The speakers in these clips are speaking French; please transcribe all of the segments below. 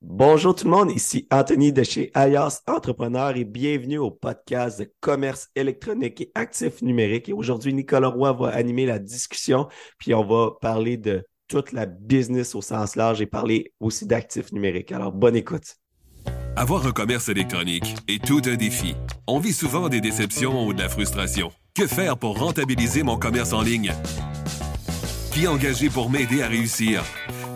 Bonjour tout le monde, ici Anthony de chez Ayas Entrepreneur et bienvenue au podcast de commerce électronique et actifs numériques. Et aujourd'hui, Nicolas Roy va animer la discussion, puis on va parler de toute la business au sens large et parler aussi d'actifs numériques. Alors, bonne écoute. Avoir un commerce électronique est tout un défi. On vit souvent des déceptions ou de la frustration. Que faire pour rentabiliser mon commerce en ligne? Qui engager pour m'aider à réussir?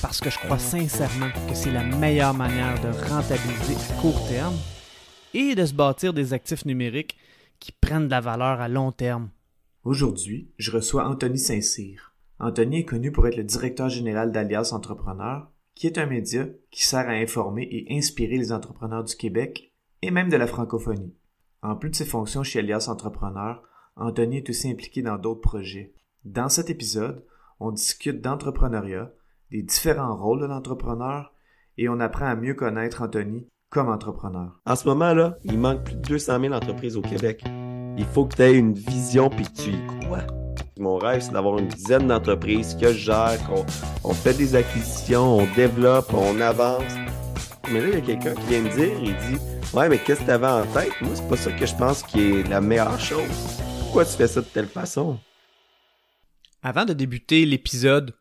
parce que je crois sincèrement que c'est la meilleure manière de rentabiliser à court terme et de se bâtir des actifs numériques qui prennent de la valeur à long terme. Aujourd'hui, je reçois Anthony Saint-Cyr. Anthony est connu pour être le directeur général d'Alias Entrepreneur, qui est un média qui sert à informer et inspirer les entrepreneurs du Québec et même de la francophonie. En plus de ses fonctions chez Alias Entrepreneur, Anthony est aussi impliqué dans d'autres projets. Dans cet épisode, on discute d'entrepreneuriat, des différents rôles de l'entrepreneur et on apprend à mieux connaître Anthony comme entrepreneur. En ce moment-là, il manque plus de 200 000 entreprises au Québec. Il faut que tu aies une vision puis que tu y crois. Mon rêve, c'est d'avoir une dizaine d'entreprises que je gère, qu'on on fait des acquisitions, on développe, on avance. Mais là, il y a quelqu'un qui vient me dire, il dit Ouais, mais qu'est-ce que tu avais en tête? Moi, c'est pas ça que je pense qui est la meilleure chose. Pourquoi tu fais ça de telle façon? Avant de débuter l'épisode,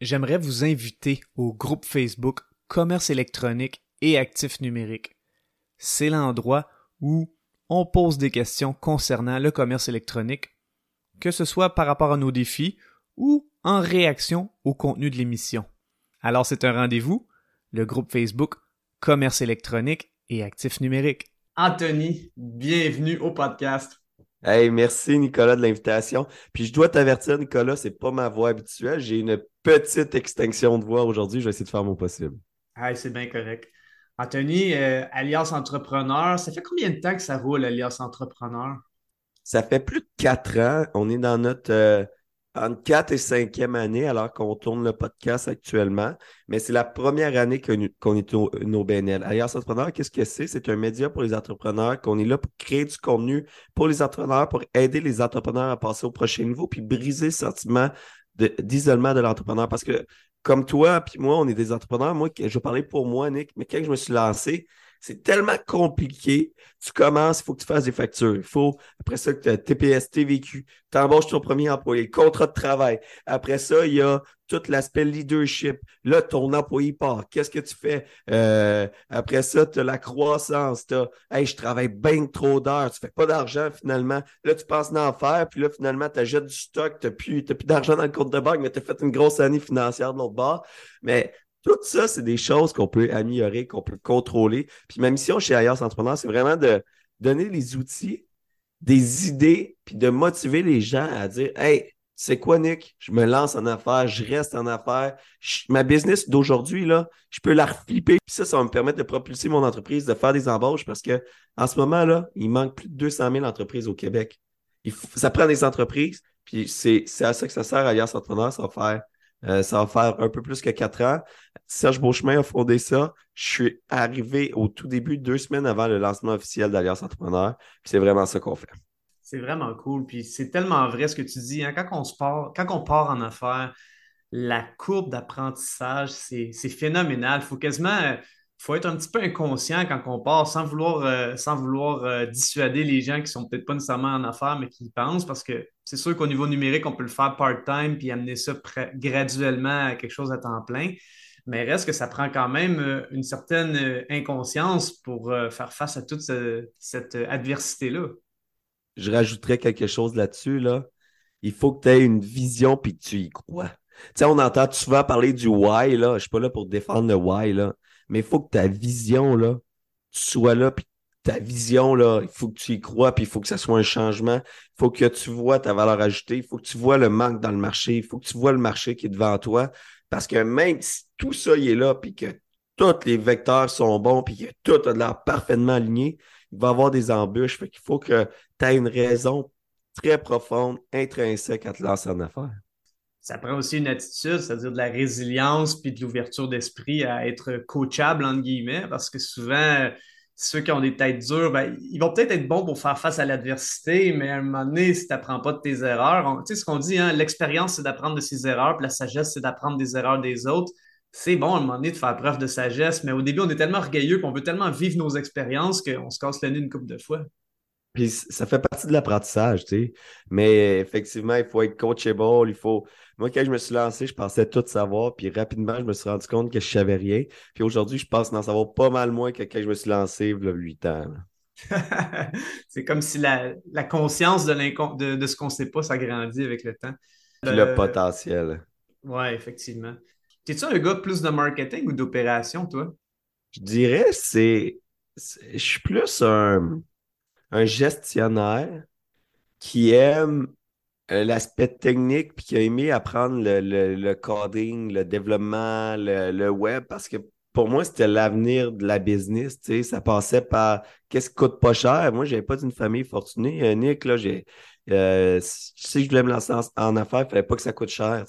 j'aimerais vous inviter au groupe Facebook Commerce électronique et actifs numériques. C'est l'endroit où on pose des questions concernant le commerce électronique, que ce soit par rapport à nos défis ou en réaction au contenu de l'émission. Alors c'est un rendez-vous, le groupe Facebook Commerce électronique et actifs numériques. Anthony, bienvenue au podcast. Hey, merci Nicolas de l'invitation. Puis je dois t'avertir, Nicolas, c'est pas ma voix habituelle. J'ai une petite extinction de voix aujourd'hui. Je vais essayer de faire mon possible. Hey, c'est bien correct. Anthony, euh, Alias Entrepreneur, ça fait combien de temps que ça roule, Alias Entrepreneur? Ça fait plus de quatre ans. On est dans notre euh, entre 4 et 5e année alors qu'on tourne le podcast actuellement. Mais c'est la première année qu'on est au, BNL. Alias Entrepreneur, qu'est-ce que c'est? C'est un média pour les entrepreneurs, qu'on est là pour créer du contenu pour les entrepreneurs, pour aider les entrepreneurs à passer au prochain niveau, puis briser le sentiment d'isolement de, l'entrepreneur. Parce que comme toi, puis moi, on est des entrepreneurs. Moi, je parler pour moi, Nick, mais quand je me suis lancé, c'est tellement compliqué. Tu commences, il faut que tu fasses des factures. Il faut, après ça, que tu as TPS, TVQ, tu embauches ton premier employé, contrat de travail. Après ça, il y a tout l'aspect leadership. Là, ton employé part. Qu'est-ce que tu fais? Euh, après ça, tu as la croissance. Tu Hey, je travaille bien trop d'heures. Tu fais pas d'argent finalement. Là, tu penses d'en faire. Puis là, finalement, tu achètes du stock. Tu n'as plus, plus d'argent dans le compte de banque, mais tu as fait une grosse année financière de l'autre bord. Mais tout ça, c'est des choses qu'on peut améliorer, qu'on peut contrôler. Puis ma mission chez Ayers Entrepreneur, c'est vraiment de donner les outils, des idées, puis de motiver les gens à dire Hey, c'est quoi, Nick? Je me lance en affaires, je reste en affaires. ma business d'aujourd'hui, là, je peux la reflipper. Puis ça, ça va me permettre de propulser mon entreprise, de faire des embauches parce que en ce moment, là, il manque plus de 200 000 entreprises au Québec. ça prend des entreprises, puis c'est à ça que ça sert Ayers Entrepreneur, ça va faire euh, ça va faire un peu plus que quatre ans. Serge Beauchemin a fondé ça. Je suis arrivé au tout début, deux semaines avant le lancement officiel d'Alliance Entrepreneur. c'est vraiment ça qu'on fait. C'est vraiment cool. Puis c'est tellement vrai ce que tu dis. Hein. Quand, on part, quand on part en affaires, la courbe d'apprentissage, c'est phénoménal. Il faut quasiment faut être un petit peu inconscient quand on part sans vouloir, euh, sans vouloir euh, dissuader les gens qui sont peut-être pas nécessairement en affaires, mais qui y pensent, parce que c'est sûr qu'au niveau numérique, on peut le faire part-time puis amener ça graduellement à quelque chose à temps plein. Mais reste que ça prend quand même euh, une certaine inconscience pour faire face à toute cette adversité-là. Je rajouterais quelque chose là-dessus. Là. Il faut que tu aies une vision puis que tu y crois. Tu sais, on entend souvent parler du why, là. Je suis pas là pour défendre le why, là mais il faut que ta vision, là, soit là, puis ta vision, là, il faut que tu y crois, puis il faut que ça soit un changement. Il faut que tu vois ta valeur ajoutée, il faut que tu vois le manque dans le marché, il faut que tu vois le marché qui est devant toi. Parce que même si tout ça est là, puis que tous les vecteurs sont bons, puis que tout a l'air parfaitement aligné, il va y avoir des embûches. Fait qu'il faut que tu aies une raison très profonde, intrinsèque à te lancer en affaires. Ça prend aussi une attitude, c'est-à-dire de la résilience puis de l'ouverture d'esprit à être coachable, entre guillemets, parce que souvent, ceux qui ont des têtes dures, ben, ils vont peut-être être bons pour faire face à l'adversité, mais à un moment donné, si tu n'apprends pas de tes erreurs, tu sais ce qu'on dit, hein, l'expérience, c'est d'apprendre de ses erreurs, puis la sagesse, c'est d'apprendre des erreurs des autres. C'est bon à un moment donné de faire preuve de sagesse, mais au début, on est tellement orgueilleux qu'on veut tellement vivre nos expériences qu'on se casse le nez une couple de fois. Puis ça fait partie de l'apprentissage, tu sais. Mais effectivement, il faut être coachable, il faut. Moi, quand je me suis lancé, je pensais tout savoir, puis rapidement, je me suis rendu compte que je savais rien. Puis aujourd'hui, je pense d'en savoir pas mal moins que quand je me suis lancé il y a huit ans. c'est comme si la, conscience de, de, de ce qu'on ne sait pas s'agrandit avec le temps. Puis le euh, potentiel. Oui, effectivement. Es-tu un gars plus de marketing ou d'opération, toi? Je dirais, c'est. Je suis plus un un gestionnaire qui aime euh, l'aspect technique puis qui a aimé apprendre le, coding, le développement, le, web parce que pour moi, c'était l'avenir de la business. Ça passait par qu'est-ce qui coûte pas cher. Moi, je n'avais pas d'une famille fortunée. Euh, Nick, là, j'ai. Euh, si je voulais me lancer en, affaires, il ne fallait pas que ça coûte cher.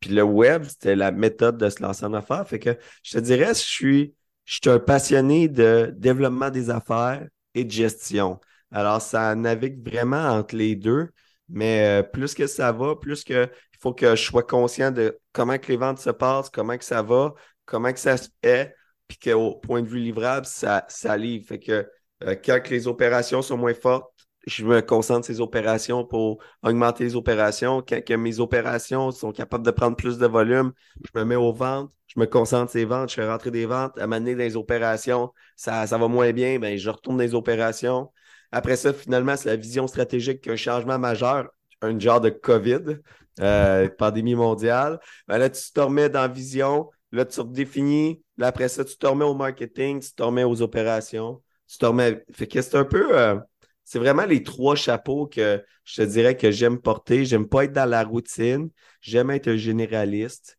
Puis le web, c'était la méthode de se lancer en affaires. Fait que je te dirais, je suis, je suis un passionné de développement des affaires et de gestion. Alors, ça navigue vraiment entre les deux. Mais euh, plus que ça va, plus que il faut que je sois conscient de comment que les ventes se passent, comment que ça va, comment que ça se fait, puis qu'au point de vue livrable, ça, ça livre. Fait que euh, quand les opérations sont moins fortes, je me concentre sur ces opérations pour augmenter les opérations. Quand mes opérations sont capables de prendre plus de volume, je me mets aux ventes, je me concentre sur les ventes, je fais rentrer des ventes. À m'amener dans les opérations, ça, ça va moins bien, ben, je retourne dans les opérations. Après ça, finalement, c'est la vision stratégique qu'un changement majeur, un genre de COVID, euh, pandémie mondiale. Ben là, tu te remets dans vision, là, tu redéfinis. Là, après ça, tu te remets au marketing, tu te remets aux opérations. Tu te remets. Fait que c'est un peu. Euh, c'est vraiment les trois chapeaux que je te dirais que j'aime porter. J'aime pas être dans la routine. J'aime être un généraliste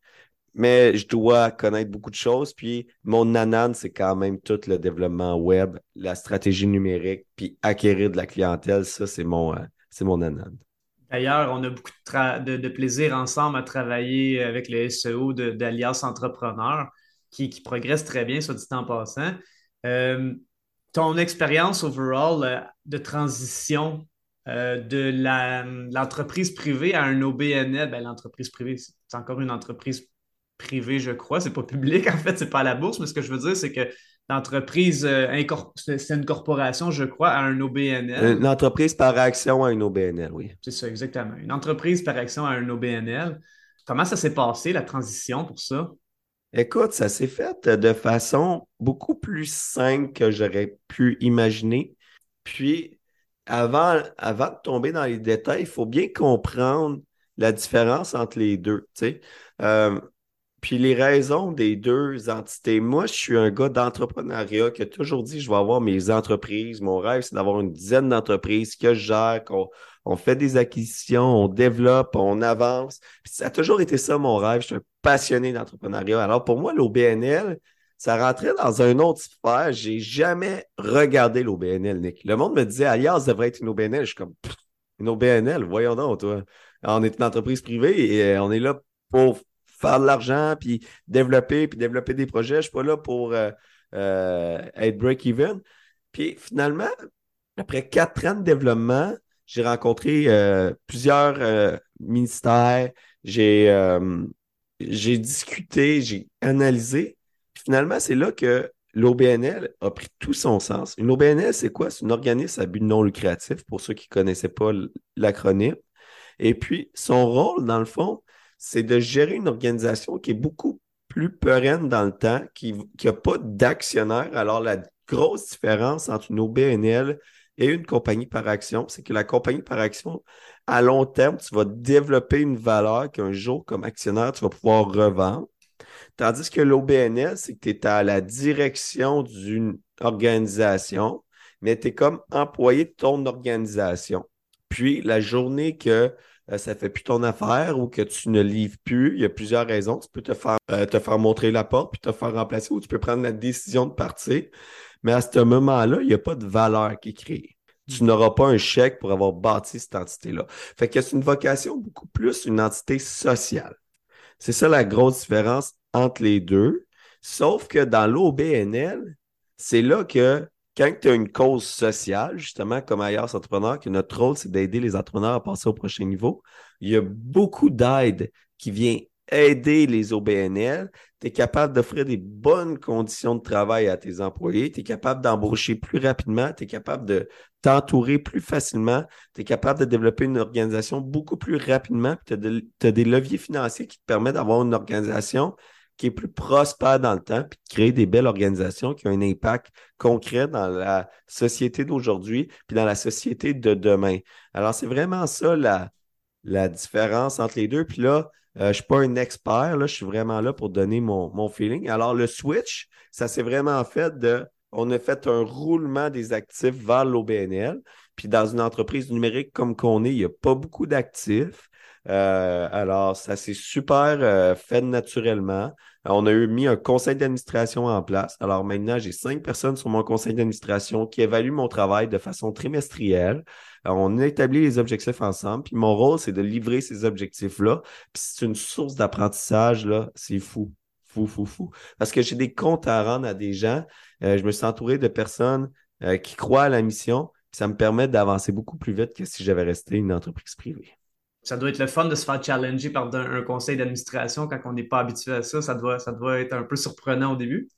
mais je dois connaître beaucoup de choses. Puis mon nanan, c'est quand même tout le développement web, la stratégie numérique, puis acquérir de la clientèle. Ça, c'est mon, euh, c'est mon. D'ailleurs, on a beaucoup de, plaisir ensemble à travailler avec le SEO d'Alias Entrepreneur qui, qui, progresse très bien, soit dit en passant. Euh, ton expérience overall euh, de transition de l'entreprise privée à un OBNL, ben, l'entreprise privée, c'est encore une entreprise privé, je crois. C'est pas public, en fait, c'est pas à la bourse, mais ce que je veux dire, c'est que l'entreprise, euh, c'est une corporation, je crois, à un OBNL. Une entreprise par action à un OBNL, oui. C'est ça, exactement. Une entreprise par action à un OBNL. Comment ça s'est passé, la transition pour ça? Écoute, ça s'est fait de façon beaucoup plus simple que j'aurais pu imaginer. Puis, avant, avant de tomber dans les détails, il faut bien comprendre la différence entre les deux. Tu sais. Euh, puis les raisons des deux entités, moi, je suis un gars d'entrepreneuriat qui a toujours dit je vais avoir mes entreprises. Mon rêve, c'est d'avoir une dizaine d'entreprises que je gère, qu'on on fait des acquisitions, on développe, on avance. Puis ça a toujours été ça mon rêve. Je suis un passionné d'entrepreneuriat. Alors pour moi, l'OBNL, ça rentrait dans un autre sphère. J'ai jamais regardé l'OBNL, Nick. Le monde me disait Alias devrait être une OBNL. Je suis comme une OBNL, voyons donc, toi. On est une entreprise privée et on est là pour faire de l'argent, puis développer, puis développer des projets. Je ne suis pas là pour euh, euh, être break-even. Puis finalement, après quatre ans de développement, j'ai rencontré euh, plusieurs ministères, j'ai discuté, j'ai analysé. finalement, c'est là que l'OBNL a pris tout son sens. Une OBNL, c'est quoi? C'est un organisme à but non lucratif, pour ceux qui ne connaissaient pas l'acronyme. Et puis, son rôle, dans le fond, c'est de gérer une organisation qui est beaucoup plus pérenne dans le temps, qui n'a pas d'actionnaire. Alors, la grosse différence entre une OBNL et une compagnie par action, c'est que la compagnie par action, à long terme, tu vas développer une valeur qu'un jour, comme actionnaire, tu vas pouvoir revendre. Tandis que l'OBNL, c'est que tu es à la direction d'une organisation, mais tu es comme employé de ton organisation. Puis, la journée que euh, ça fait plus ton affaire ou que tu ne livres plus, il y a plusieurs raisons. Tu peux te faire, euh, te faire montrer la porte puis te faire remplacer ou tu peux prendre la décision de partir. Mais à ce moment-là, il n'y a pas de valeur qui est créée. Tu n'auras pas un chèque pour avoir bâti cette entité-là. Fait que c'est une vocation beaucoup plus une entité sociale. C'est ça la grosse différence entre les deux. Sauf que dans l'OBNL, c'est là que quand tu as une cause sociale, justement, comme ailleurs entrepreneurs, que notre rôle, c'est d'aider les entrepreneurs à passer au prochain niveau, il y a beaucoup d'aide qui vient aider les OBNL. Tu es capable d'offrir des bonnes conditions de travail à tes employés, tu es capable d'embaucher plus rapidement, tu es capable de t'entourer plus facilement, tu es capable de développer une organisation beaucoup plus rapidement, tu as, des leviers financiers qui te permettent d'avoir une organisation qui est plus prospère dans le temps, puis de créer des belles organisations qui ont un impact concret dans la société d'aujourd'hui, puis dans la société de demain. Alors, c'est vraiment ça la, la différence entre les deux. Puis là, euh, je ne suis pas un expert, là, je suis vraiment là pour donner mon, mon feeling. Alors, le switch, ça s'est vraiment fait de. On a fait un roulement des actifs vers l'OBNL. Puis dans une entreprise numérique comme qu'on est, il n'y a pas beaucoup d'actifs. Euh, alors, ça s'est super euh, fait naturellement. On a eu mis un conseil d'administration en place. Alors maintenant, j'ai cinq personnes sur mon conseil d'administration qui évaluent mon travail de façon trimestrielle. on a établi les objectifs ensemble. Puis mon rôle, c'est de livrer ces objectifs-là. Puis c'est une source d'apprentissage, là. C'est fou. Fou, fou, fou. Parce que j'ai des comptes à rendre à des gens. Euh, je me suis entouré de personnes qui croient à la mission. Puis ça me permet d'avancer beaucoup plus vite que si j'avais resté une entreprise privée ça doit être le fun de se faire challenger par un, conseil d'administration quand on n'est pas habitué à ça. Ça doit, ça doit être un peu surprenant au début.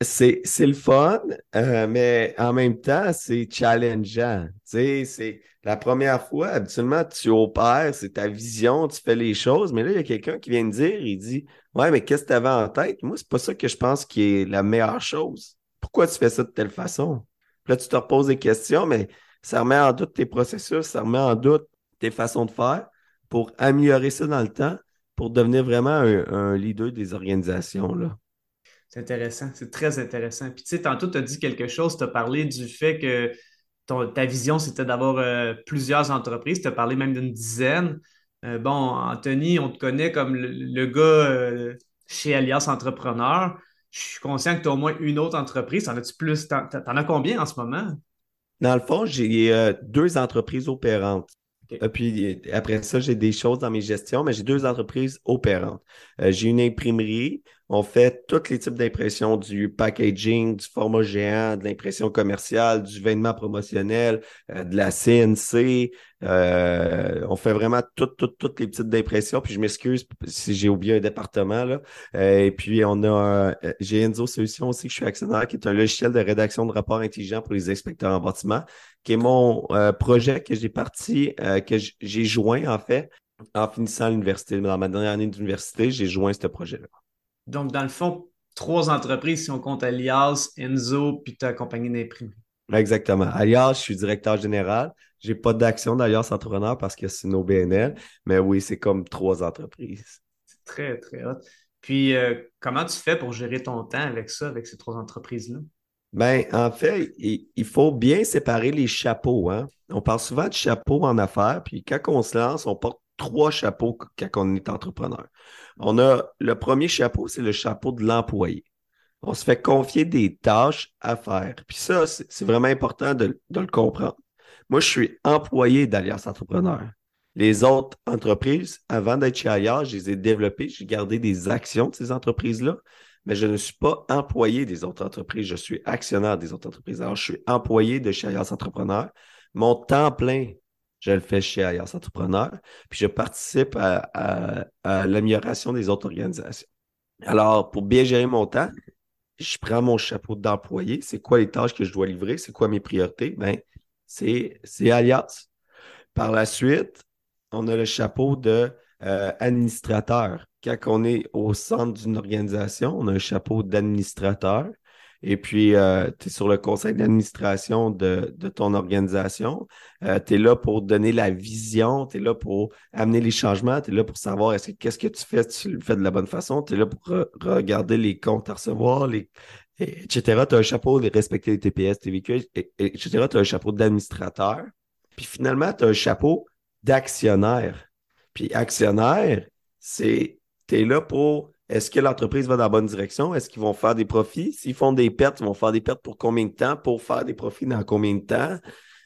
C'est, le fun, euh, mais en même temps, c'est challengeant. C'est la première fois, habituellement, tu opères, c'est ta vision, tu fais les choses, mais là, il y a quelqu'un qui vient de dire, il dit Ouais, mais qu'est-ce que tu avais en tête? Moi, c'est pas ça que je pense qui est la meilleure chose. Pourquoi tu fais ça de telle façon? Puis là, tu te reposes des questions, mais ça remet en doute tes processus, ça remet en doute tes façons de faire pour améliorer ça dans le temps, pour devenir vraiment un, leader des organisations. Là. C'est intéressant, c'est très intéressant. Puis tu sais, tantôt, tu as dit quelque chose, tu as parlé du fait que ta vision, c'était d'avoir euh, plusieurs entreprises, tu as parlé même d'une dizaine. Euh, bon, Anthony, on te connaît comme le, gars euh, chez Alias Entrepreneur. Je suis conscient que tu as au moins une autre entreprise. T'en as-tu plus? T'en, t'en as combien en ce moment? Dans le fond, j'ai deux entreprises opérantes. Euh, puis après ça, j'ai des choses dans mes gestions, mais j'ai deux entreprises opérantes. Euh, j'ai une imprimerie. On fait tous les types d'impression, du packaging, du format géant, de l'impression commerciale, du vêtement promotionnel, euh, de la CNC. on fait vraiment toutes, toutes, toutes les petites d'impression. Puis je m'excuse si j'ai oublié un département. Là. et puis on a j'ai Enzo Solutions aussi, que je suis actionnaire, qui est un logiciel de rédaction de rapports intelligents pour les inspecteurs en bâtiment qui est mon euh, projet que j'ai parti, euh, que j'ai joint en fait en finissant l'université. Dans ma dernière année d'université, j'ai joint ce projet-là. Donc, dans le fond, trois entreprises si on compte Alias, Enzo, puis ta compagnie d'imprimerie. Exactement. Alias, je suis directeur général. Je n'ai pas d'action d'Alias Entrepreneur parce que c'est nos BNL, mais oui, c'est comme trois entreprises. C'est très, très hot. Puis, euh, comment tu fais pour gérer ton temps avec ça, avec ces trois entreprises-là? Ben, en fait, il, faut bien séparer les chapeaux. Hein? On parle souvent de chapeaux en affaires, puis quand on se lance, on porte trois chapeaux quand on est entrepreneur. On a le premier chapeau, c'est le chapeau de l'employé. On se fait confier des tâches à faire. Puis ça, c'est vraiment important de, le comprendre. Moi, je suis employé d'Alliance Entrepreneur. Les autres entreprises, avant d'être chez Alliance, je les ai développées, j'ai gardé des actions de ces entreprises-là mais je ne suis pas employé des autres entreprises, je suis actionnaire des autres entreprises. Alors, je suis employé de chez Alias Entrepreneur. Mon temps plein, je le fais chez Alias Entrepreneur, puis je participe à, l'amélioration des autres organisations. Alors, pour bien gérer mon temps, je prends mon chapeau d'employé. C'est quoi les tâches que je dois livrer? C'est quoi mes priorités? Ben, c'est Alias. Par la suite, on a le chapeau de euh, administrateur. Quand on est au centre d'une organisation, on a un chapeau d'administrateur. Et puis, euh, tu es sur le conseil d'administration de, ton organisation. Euh, tu es là pour donner la vision, tu es là pour amener les changements, tu es là pour savoir est-ce que qu'est-ce que tu fais, tu le fais de la bonne façon, tu es là pour regarder les comptes à recevoir, les, etc. Tu as un chapeau de respecter les TPS, TVQ, etc. Tu as un chapeau d'administrateur. Puis finalement, tu as un chapeau d'actionnaire. Puis actionnaire, c'est, tu es là pour est-ce que l'entreprise va dans la bonne direction? Est-ce qu'ils vont faire des profits? S'ils font des pertes, ils vont faire des pertes pour combien de temps? Pour faire des profits dans combien de temps?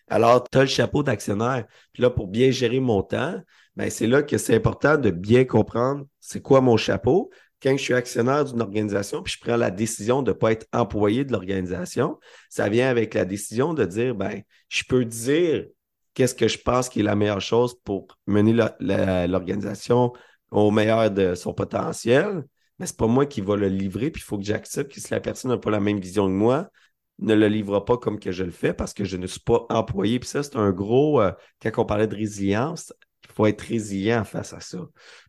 Alors, tu as le chapeau d'actionnaire. Puis là, pour bien gérer mon temps, ben, c'est là que c'est important de bien comprendre c'est quoi mon chapeau. Quand je suis actionnaire d'une organisation, puis je prends la décision de ne pas être employé de l'organisation, ça vient avec la décision de dire, ben, je peux dire qu'est-ce que je pense qui est la meilleure chose pour mener l'organisation au meilleur de son potentiel mais c'est pas moi qui va le livrer, puis il faut que j'accepte que si la personne n'a pas la même vision que moi, ne le livrera pas comme que je le fais parce que je ne suis pas employé. Puis ça, c'est un gros, euh, quand on parlait de résilience, il faut être résilient face à ça.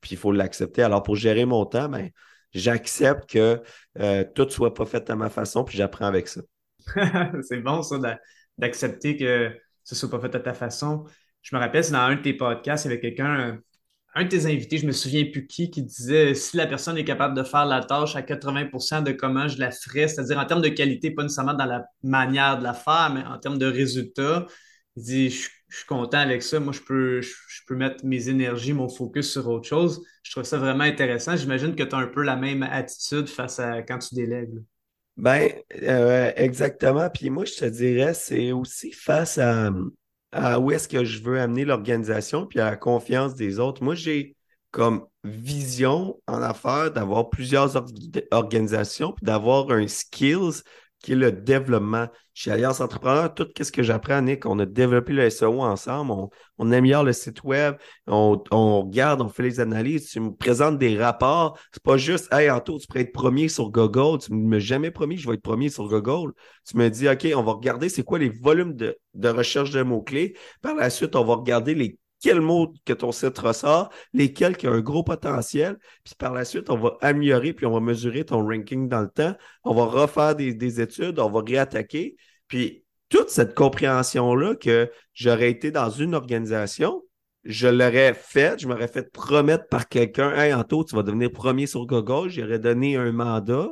Puis il faut l'accepter. Alors, pour gérer mon temps, ben, j'accepte que euh, tout soit pas fait à ma façon, puis j'apprends avec ça. c'est bon, ça, d'accepter que ce soit pas fait à ta façon. Je me rappelle, c'est dans un de tes podcasts, il y avait quelqu'un, un de tes invités, je me souviens plus qui, qui disait si la personne est capable de faire la tâche à 80% de comment je la ferais, c'est-à-dire en termes de qualité, pas nécessairement dans la manière de la faire, mais en termes de résultat, il dit je, suis content avec ça, moi je peux, je, peux mettre mes énergies, mon focus sur autre chose. Je trouve ça vraiment intéressant. J'imagine que tu as un peu la même attitude face à quand tu délègues. Ben, euh, exactement. Puis moi, je te dirais, c'est aussi face à, à où est-ce que je veux amener l'organisation, puis à la confiance des autres. Moi, j'ai comme vision en affaires d'avoir plusieurs organisations, puis d'avoir un skills qui est le développement. Chez Alliance Entrepreneur, tout ce que j'apprends, Nick, on a développé le SEO ensemble, on, améliore le site web, on, regarde, on fait les analyses, tu me présentes des rapports. C'est pas juste, hey, Anto, tu pourrais être premier sur Google. Tu ne m'as jamais promis que je vais être premier sur Google. Tu me dis, OK, on va regarder c'est quoi les volumes de, de recherche de mots-clés. Par la suite, on va regarder les quels mots que ton site ressort, lesquels qui ont un gros potentiel. Puis par la suite, on va améliorer, puis on va mesurer ton ranking dans le temps. On va refaire des, études, on va réattaquer. Puis toute cette compréhension-là que j'aurais été dans une organisation, je l'aurais fait, je m'aurais fait promettre par quelqu'un, Hey, Anto, tu vas devenir premier sur Google, j'aurais donné un mandat,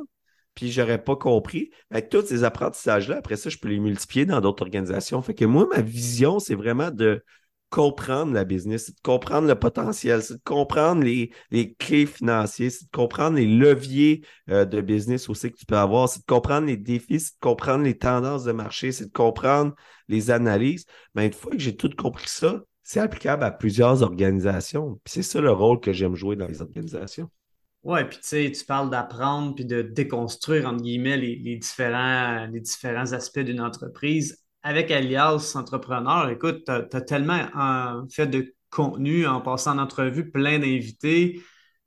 puis j'aurais pas compris. Avec tous ces apprentissages-là, après ça, je peux les multiplier dans d'autres organisations. Fait que moi, ma vision, c'est vraiment de comprendre la business, c'est de comprendre le potentiel, c'est de comprendre les, clés financières, c'est de comprendre les leviers euh, de business aussi que tu peux avoir, c'est de comprendre les défis, c'est de comprendre les tendances de marché, c'est de comprendre les analyses. Mais une fois que j'ai tout compris ça, c'est applicable à plusieurs organisations. C'est ça le rôle que j'aime jouer dans les organisations. Oui, puis tu sais, tu parles d'apprendre puis de déconstruire, entre guillemets, les, différents, les différents aspects d'une entreprise avec Alias Entrepreneur, écoute, tu as, tellement fait de contenu en passant en entrevue, plein d'invités.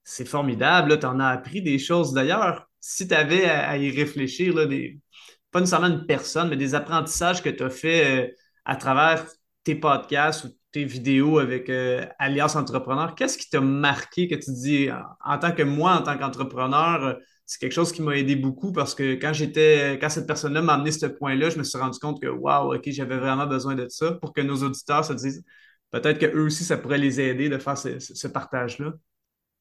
C'est formidable. Tu en as appris des choses. D'ailleurs, si tu avais à, y réfléchir, là, pas nécessairement une personne, mais des apprentissages que tu as fait euh, à travers tes podcasts ou tes vidéos avec euh, Alias Entrepreneur, qu'est-ce qui t'a marqué que tu dis en, tant que moi, en tant qu'entrepreneur, c'est quelque chose qui m'a aidé beaucoup parce que quand j'étais, quand cette personne-là m'a amené ce point-là, je me suis rendu compte que waouh, ok, j'avais vraiment besoin de ça pour que nos auditeurs se disent peut-être qu'eux aussi, ça pourrait les aider de faire ce, partage-là.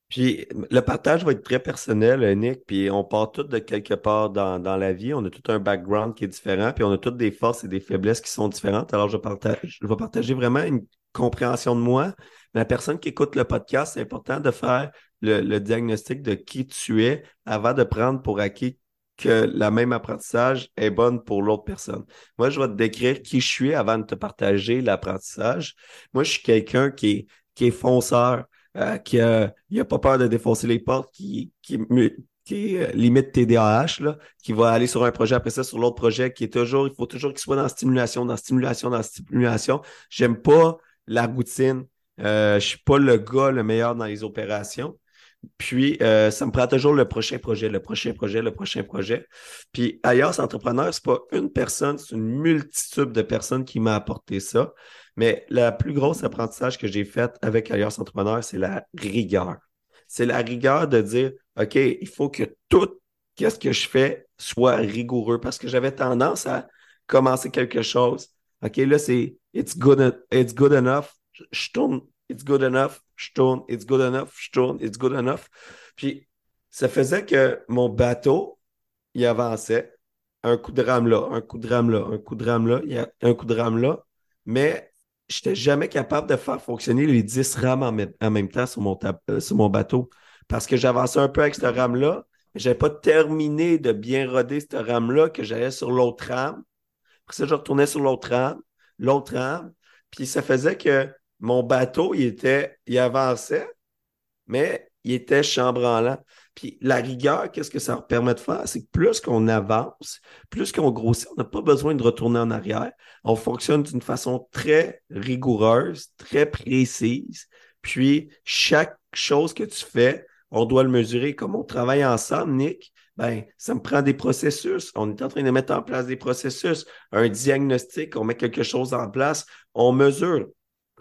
Puis le partage va être très personnel, Nick, puis on part tous de quelque part dans, la vie. On a tout un background qui est différent, puis on a toutes des forces et des faiblesses qui sont différentes. Alors, je, partage, je vais partager vraiment une compréhension de moi. la personne qui écoute le podcast, c'est important de faire le, diagnostic de qui tu es avant de prendre pour acquis que la même apprentissage est bonne pour l'autre personne. Moi, je vais te décrire qui je suis avant de te partager l'apprentissage. Moi, je suis quelqu'un qui est, qui est fonceur, euh, qui a, il a pas peur de défoncer les portes, qui, euh, limite TDAH, qui va aller sur un projet, après ça, sur l'autre projet, qui est toujours, il faut toujours qu'il soit dans stimulation, dans stimulation, dans stimulation. J'aime pas la routine. Euh, je suis pas le gars le meilleur dans les opérations. Puis, euh, ça me prend toujours le prochain projet, le prochain projet, le prochain projet. Puis, ailleurs, entrepreneur, c'est pas une personne, c'est une multitude de personnes qui m'a apporté ça. Mais le plus gros apprentissage que j'ai fait avec Ailleurs Entrepreneur, c'est la rigueur. C'est la rigueur de dire, OK, il faut que tout ce que je fais soit rigoureux parce que j'avais tendance à commencer quelque chose. OK, là, c'est it's good, it's good enough. Je tourne it's good enough, je tourne, it's good enough, je tourne, it's good enough. Puis ça faisait que mon bateau, il avançait. Un coup de rame là, un coup de rame là, un coup de rame là, un coup de rame là. Mais j'étais jamais capable de faire fonctionner les 10 rames en, même, temps sur mon, euh, sur mon bateau. Parce que j'avançais un peu avec cette rame-là, mais je n'avais pas terminé de bien roder cette rame-là, que j'allais sur l'autre rame. Après ça, je retournais sur l'autre rame, l'autre rame. Puis ça faisait que mon bateau, il était, il avançait, mais il était chambranlant. Puis la rigueur, qu'est-ce que ça permet de faire? C'est que plus qu'on avance, plus qu'on grossit, on n'a pas besoin de retourner en arrière. On fonctionne d'une façon très rigoureuse, très précise. Puis chaque chose que tu fais, on doit le mesurer. Comme on travaille ensemble, Nick, ben, ça me prend des processus. On est en train de mettre en place des processus, un diagnostic, on met quelque chose en place, on mesure.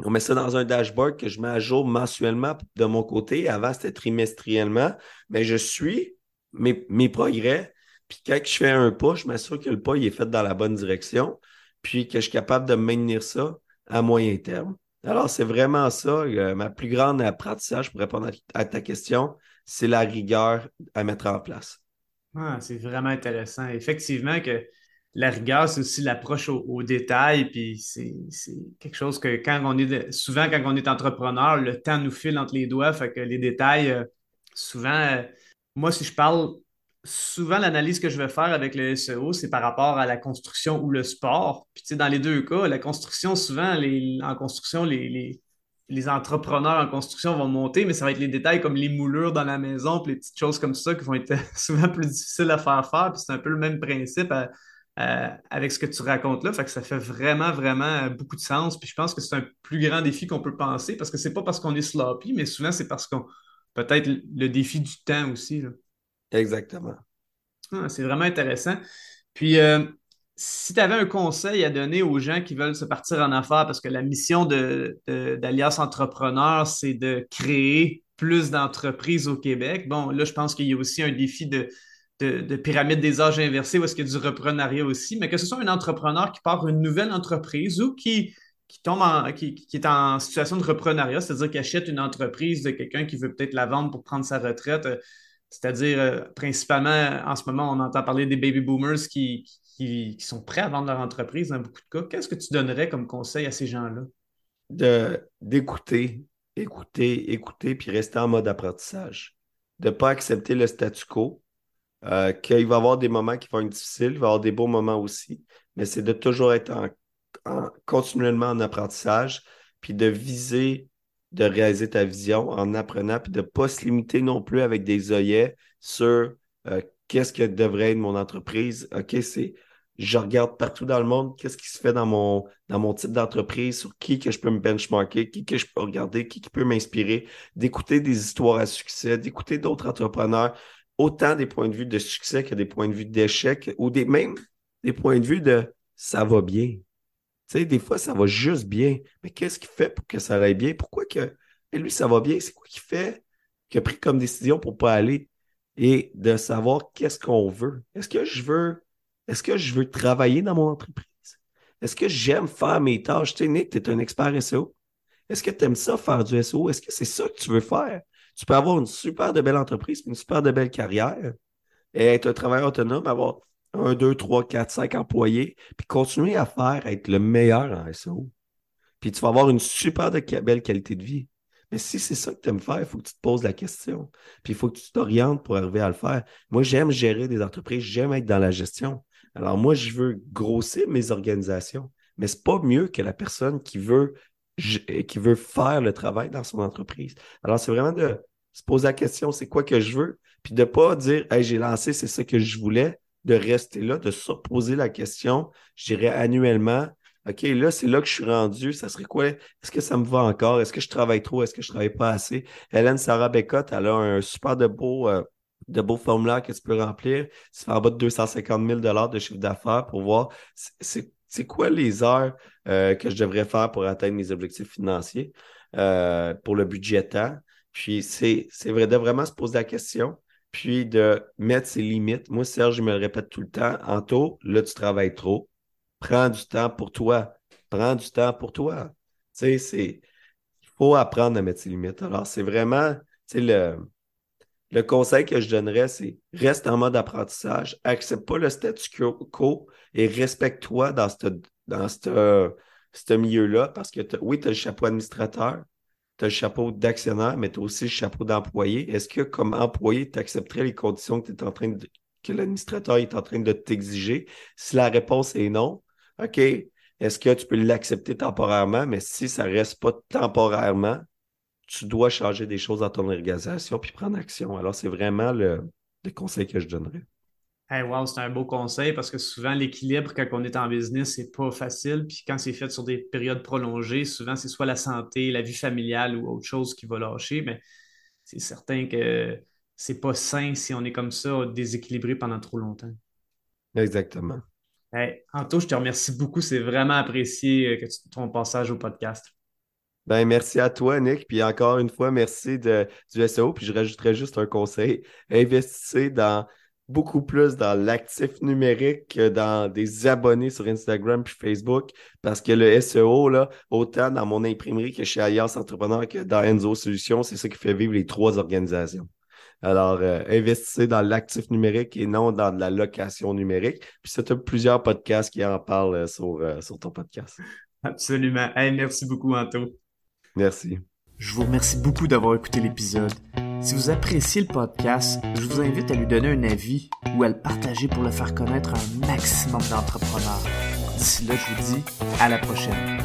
On met ça dans un dashboard que je mets à jour mensuellement de mon côté. Avant, c'était trimestriellement. Mais je suis mes, mes, progrès. Puis quand je fais un pas, je m'assure que le pas il est fait dans la bonne direction. Puis que je suis capable de maintenir ça à moyen terme. Alors, c'est vraiment ça. Euh, ma plus grande apprentissage pour répondre à, ta question, c'est la rigueur à mettre en place. Ah, c'est vraiment intéressant. Effectivement, que la rigueur, c'est aussi l'approche au, détail. Puis c'est quelque chose que quand on est souvent quand on est entrepreneur, le temps nous file entre les doigts. Fait que les détails, euh, souvent, euh, moi, si je parle, souvent l'analyse que je vais faire avec le SEO, c'est par rapport à la construction ou le sport. Puis tu sais, dans les deux cas, la construction, souvent, les, en construction, les, les, entrepreneurs en construction vont monter, mais ça va être les détails comme les moulures dans la maison, puis les petites choses comme ça qui vont être souvent plus difficiles à faire faire. Puis c'est un peu le même principe. À, euh, avec ce que tu racontes là. Fait que ça fait vraiment, vraiment euh, beaucoup de sens. Puis je pense que c'est un plus grand défi qu'on peut penser parce que c'est pas parce qu'on est sloppy, mais souvent c'est parce qu'on. Peut-être le défi du temps aussi. Exactement. Ah, c'est vraiment intéressant. Puis, euh, si tu avais un conseil à donner aux gens qui veulent se partir en affaires, parce que la mission d'Alias de, Entrepreneur, c'est de créer plus d'entreprises au Québec. Bon, là, je pense qu'il y a aussi un défi de, de, pyramide des âges inversés où est-ce qu'il y a du reprenariat aussi, mais que ce soit un entrepreneur qui part une nouvelle entreprise ou qui, qui tombe en, qui, est en situation de reprenariat, c'est-à-dire qui achète une entreprise de quelqu'un qui veut peut-être la vendre pour prendre sa retraite, c'est-à-dire euh, principalement en ce moment, on entend parler des baby boomers qui, qui, sont prêts à vendre leur entreprise dans beaucoup de cas. Qu'est-ce que tu donnerais comme conseil à ces gens-là? d'écouter, écouter, écouter, puis rester en mode apprentissage. De ne pas accepter le statu quo, euh, qu'il va y avoir des moments qui vont être difficiles, il va y avoir des beaux moments aussi, mais c'est de toujours être en, continuellement en apprentissage, puis de viser de réaliser ta vision en apprenant, puis de ne pas se limiter non plus avec des œillets sur euh, qu'est-ce que devrait être mon entreprise. OK, c'est je regarde partout dans le monde qu'est-ce qui se fait dans mon, dans mon type d'entreprise, sur qui que je peux me benchmarker, qui que je peux regarder, qui, qui peut m'inspirer, d'écouter des histoires à succès, d'écouter d'autres entrepreneurs, autant des points de vue de succès que des points de vue d'échec ou des, même des points de vue de ça va bien. Tu sais, des fois, ça va juste bien. Mais qu'est-ce qu'il fait pour que ça aille bien? Pourquoi que lui, ça va bien? C'est quoi qu'il fait? Qu'il a pris comme décision pour ne pas aller? Et de savoir qu'est-ce qu'on veut? Est-ce que je veux est-ce que je veux travailler dans mon entreprise? Est-ce que j'aime faire mes tâches? Tu sais, Nick, tu es un expert SEO. Est-ce que tu aimes ça faire du SEO? Est-ce que c'est ça que tu veux faire? Tu peux avoir une super de belle entreprise, une super de belle carrière et être un travailleur autonome, avoir un, deux, trois, quatre, cinq employés, puis continuer à faire, être le meilleur en SEO. Puis tu vas avoir une super de belle qualité de vie. Mais si c'est ça que tu aimes faire, il faut que tu te poses la question. Puis il faut que tu t'orientes pour arriver à le faire. Moi, j'aime gérer des entreprises, j'aime être dans la gestion. Alors moi, je veux grossir mes organisations. Mais c'est pas mieux que la personne qui veut qui veut faire le travail dans son entreprise. Alors, c'est vraiment de se poser la question, c'est quoi que je veux? Puis de ne pas dire, hey, j'ai lancé, c'est ça que je voulais, de rester là, de se poser la question, je dirais annuellement, OK, là, c'est là que je suis rendu. Ça serait quoi? Est-ce que ça me va encore? Est-ce que je travaille trop? Est-ce que je travaille pas assez? Hélène Sarah Bécotte, elle a un super de beau, euh, de beaux formulaires que tu peux remplir. Tu fais en bas de 250 000 de chiffre d'affaires pour voir c'est c'est quoi les heures euh, que je devrais faire pour atteindre mes objectifs financiers euh, pour le budgétaire. Puis c'est vrai de vraiment se poser la question, puis de mettre ses limites. Moi, Serge, je me le répète tout le temps. Anto, là, tu travailles trop. Prends du temps pour toi. Prends du temps pour toi. Tu sais, c'est. Il faut apprendre à mettre ses limites. Alors, c'est vraiment, tu sais, le, le conseil que je donnerais, c'est reste en mode apprentissage, accepte pas le statu quo et respecte-toi dans cette, dans ce milieu-là parce que oui, tu as le chapeau administrateur, tu as le chapeau d'actionnaire, mais tu as aussi le chapeau d'employé. Est-ce que comme employé, tu accepterais les conditions que, es en train de, que l'administrateur est en train de t'exiger? Si la réponse est non, OK, est-ce que tu peux l'accepter temporairement? Mais si ça reste pas temporairement, tu dois changer des choses dans ton organisation puis prendre action. Alors, c'est vraiment le, le conseil que je donnerais. Hey, wow, c'est un beau conseil parce que souvent, l'équilibre quand on est en business, c'est pas facile. Puis quand c'est fait sur des périodes prolongées, souvent, c'est soit la santé, la vie familiale ou autre chose qui va lâcher. Mais c'est certain que c'est pas sain si on est comme ça, déséquilibré pendant trop longtemps. Exactement. Hey, Anto, je te remercie beaucoup. C'est vraiment apprécié euh, que tu, ton passage au podcast. Ben, merci à toi, Nick. Puis encore une fois, merci de, du SEO. Puis je rajouterais juste un conseil. Investissez dans beaucoup plus dans l'actif numérique que dans des abonnés sur Instagram puis Facebook parce que le SEO, là, autant dans mon imprimerie que chez Alliance Entrepreneur que dans Enzo Solutions, c'est ça qui fait vivre les trois organisations. Alors, euh, investissez dans l'actif numérique et non dans de la location numérique. Puis c'est plusieurs podcasts qui en parlent euh, sur, euh, sur ton podcast. Absolument. merci beaucoup, Anto. Merci. Je vous remercie beaucoup d'avoir écouté l'épisode. Si vous appréciez le podcast, je vous invite à lui donner un avis ou à le partager pour le faire connaître à un maximum d'entrepreneurs. D'ici là, je vous dis à la prochaine.